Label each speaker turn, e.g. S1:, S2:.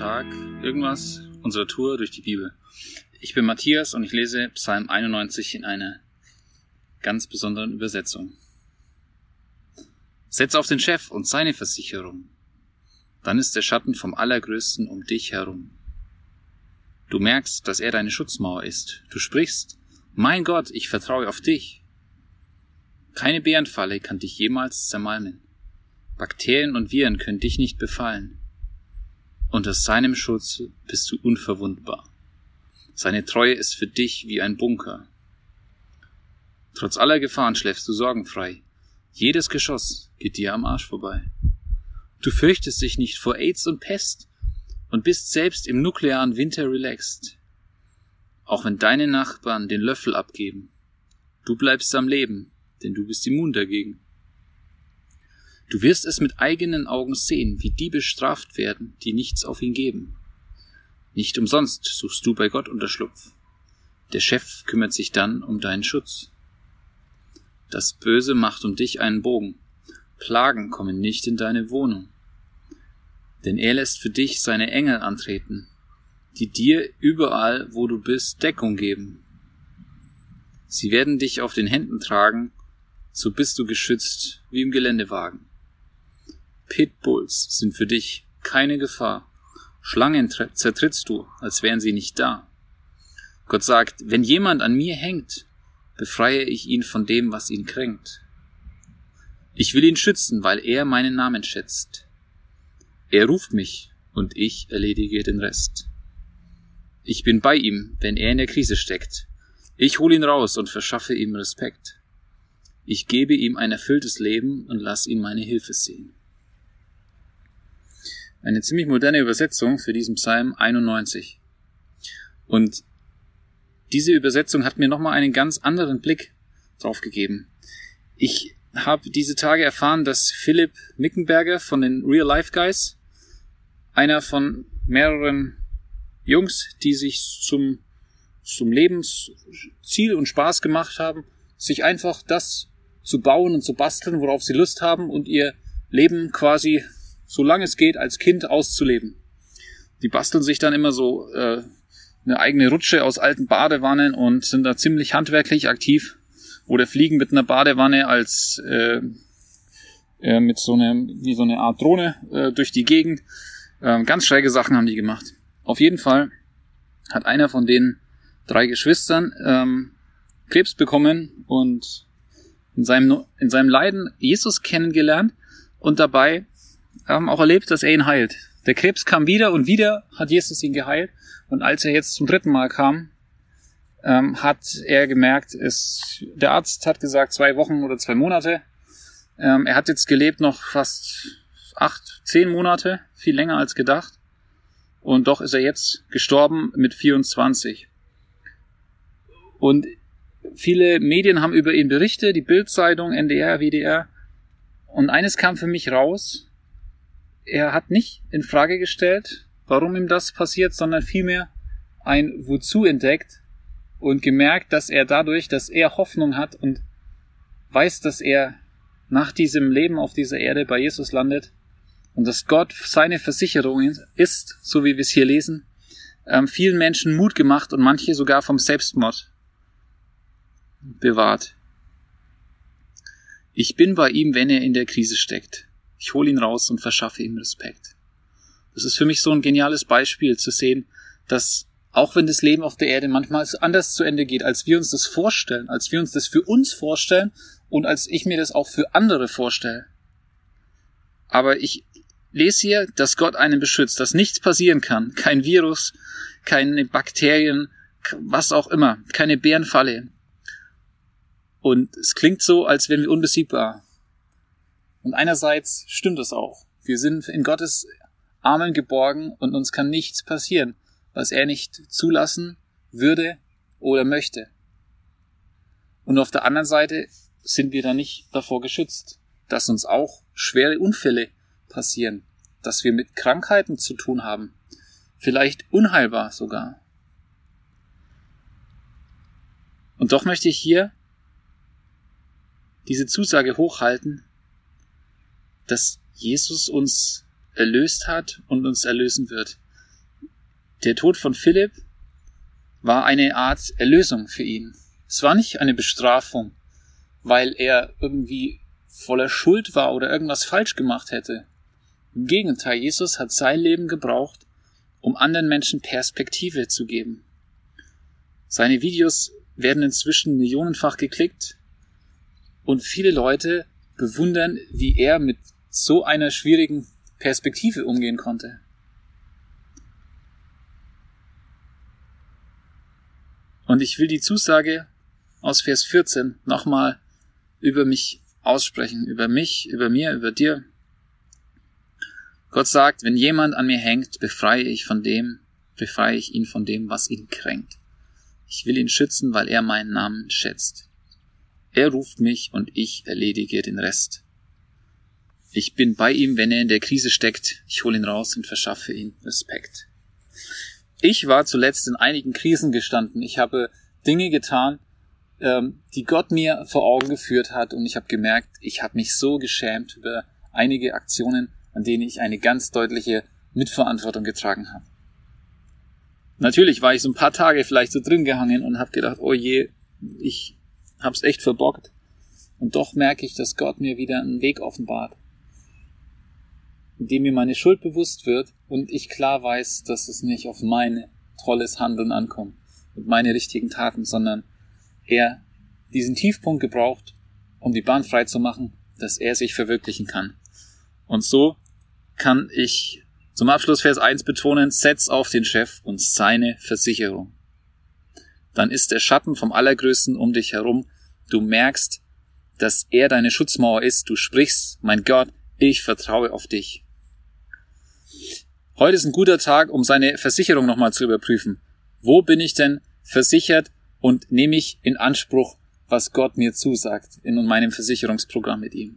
S1: Tag irgendwas unserer Tour durch die Bibel. Ich bin Matthias und ich lese Psalm 91 in einer ganz besonderen Übersetzung. Setz auf den Chef und seine Versicherung. Dann ist der Schatten vom Allergrößten um dich herum. Du merkst, dass er deine Schutzmauer ist. Du sprichst, mein Gott, ich vertraue auf dich. Keine Bärenfalle kann dich jemals zermalmen. Bakterien und Viren können dich nicht befallen. Unter seinem Schutz bist du unverwundbar. Seine Treue ist für dich wie ein Bunker. Trotz aller Gefahren schläfst du sorgenfrei. Jedes Geschoss geht dir am Arsch vorbei. Du fürchtest dich nicht vor AIDS und Pest und bist selbst im nuklearen Winter relaxed. Auch wenn deine Nachbarn den Löffel abgeben. Du bleibst am Leben, denn du bist immun dagegen. Du wirst es mit eigenen Augen sehen, wie die bestraft werden, die nichts auf ihn geben. Nicht umsonst suchst du bei Gott Unterschlupf. Der Chef kümmert sich dann um deinen Schutz. Das Böse macht um dich einen Bogen. Plagen kommen nicht in deine Wohnung. Denn er lässt für dich seine Engel antreten, die dir überall, wo du bist, Deckung geben. Sie werden dich auf den Händen tragen, so bist du geschützt wie im Geländewagen. Pitbulls sind für dich keine Gefahr. Schlangen zertrittst du, als wären sie nicht da. Gott sagt, wenn jemand an mir hängt, befreie ich ihn von dem, was ihn kränkt. Ich will ihn schützen, weil er meinen Namen schätzt. Er ruft mich und ich erledige den Rest. Ich bin bei ihm, wenn er in der Krise steckt. Ich hol ihn raus und verschaffe ihm Respekt. Ich gebe ihm ein erfülltes Leben und lass ihn meine Hilfe sehen. Eine ziemlich moderne Übersetzung für diesen Psalm 91. Und diese Übersetzung hat mir nochmal einen ganz anderen Blick drauf gegeben. Ich habe diese Tage erfahren, dass Philipp Mickenberger von den Real Life Guys, einer von mehreren Jungs, die sich zum, zum Lebensziel und Spaß gemacht haben, sich einfach das zu bauen und zu basteln, worauf sie Lust haben und ihr Leben quasi solange es geht, als Kind auszuleben. Die basteln sich dann immer so äh, eine eigene Rutsche aus alten Badewannen und sind da ziemlich handwerklich aktiv oder fliegen mit einer Badewanne als äh, äh, mit so einer wie so eine Art Drohne äh, durch die Gegend. Äh, ganz schräge Sachen haben die gemacht. Auf jeden Fall hat einer von den drei Geschwistern ähm, Krebs bekommen und in seinem, in seinem Leiden Jesus kennengelernt und dabei haben auch erlebt, dass er ihn heilt. Der Krebs kam wieder und wieder hat Jesus ihn geheilt. Und als er jetzt zum dritten Mal kam, ähm, hat er gemerkt, es, der Arzt hat gesagt zwei Wochen oder zwei Monate. Ähm, er hat jetzt gelebt noch fast acht, zehn Monate, viel länger als gedacht. Und doch ist er jetzt gestorben mit 24. Und viele Medien haben über ihn berichtet, die Bildzeitung, NDR, WDR. Und eines kam für mich raus, er hat nicht in Frage gestellt, warum ihm das passiert, sondern vielmehr ein Wozu entdeckt und gemerkt, dass er dadurch, dass er Hoffnung hat und weiß, dass er nach diesem Leben auf dieser Erde bei Jesus landet und dass Gott seine Versicherung ist, so wie wir es hier lesen, ähm, vielen Menschen Mut gemacht und manche sogar vom Selbstmord bewahrt. Ich bin bei ihm, wenn er in der Krise steckt. Ich hole ihn raus und verschaffe ihm Respekt. Das ist für mich so ein geniales Beispiel zu sehen, dass auch wenn das Leben auf der Erde manchmal anders zu Ende geht, als wir uns das vorstellen, als wir uns das für uns vorstellen und als ich mir das auch für andere vorstelle. Aber ich lese hier, dass Gott einen beschützt, dass nichts passieren kann, kein Virus, keine Bakterien, was auch immer, keine Bärenfalle. Und es klingt so, als wären wir unbesiegbar. Und einerseits stimmt es auch. Wir sind in Gottes Armen geborgen und uns kann nichts passieren, was er nicht zulassen würde oder möchte. Und auf der anderen Seite sind wir da nicht davor geschützt, dass uns auch schwere Unfälle passieren, dass wir mit Krankheiten zu tun haben, vielleicht unheilbar sogar. Und doch möchte ich hier diese Zusage hochhalten, dass Jesus uns erlöst hat und uns erlösen wird. Der Tod von Philipp war eine Art Erlösung für ihn. Es war nicht eine Bestrafung, weil er irgendwie voller Schuld war oder irgendwas falsch gemacht hätte. Im Gegenteil, Jesus hat sein Leben gebraucht, um anderen Menschen Perspektive zu geben. Seine Videos werden inzwischen millionenfach geklickt und viele Leute bewundern, wie er mit so einer schwierigen Perspektive umgehen konnte. Und ich will die Zusage aus Vers 14 nochmal über mich aussprechen, über mich, über mir, über dir. Gott sagt, wenn jemand an mir hängt, befreie ich von dem, befreie ich ihn von dem, was ihn kränkt. Ich will ihn schützen, weil er meinen Namen schätzt. Er ruft mich und ich erledige den Rest. Ich bin bei ihm, wenn er in der Krise steckt. Ich hole ihn raus und verschaffe ihm Respekt. Ich war zuletzt in einigen Krisen gestanden. Ich habe Dinge getan, ähm, die Gott mir vor Augen geführt hat und ich habe gemerkt, ich habe mich so geschämt über einige Aktionen, an denen ich eine ganz deutliche Mitverantwortung getragen habe. Natürlich war ich so ein paar Tage vielleicht so drin gehangen und habe gedacht, oh je, ich hab's echt verbockt. Und doch merke ich, dass Gott mir wieder einen Weg offenbart, in dem mir meine Schuld bewusst wird und ich klar weiß, dass es nicht auf mein tolles Handeln ankommt und meine richtigen Taten, sondern er diesen Tiefpunkt gebraucht, um die Bahn frei zu machen, dass er sich verwirklichen kann. Und so kann ich zum Abschluss Vers 1 betonen, setz auf den Chef und seine Versicherung. Dann ist der Schatten vom Allergrößten um dich herum. Du merkst, dass er deine Schutzmauer ist. Du sprichst, mein Gott, ich vertraue auf dich. Heute ist ein guter Tag, um seine Versicherung nochmal zu überprüfen. Wo bin ich denn versichert und nehme ich in Anspruch, was Gott mir zusagt in meinem Versicherungsprogramm mit ihm?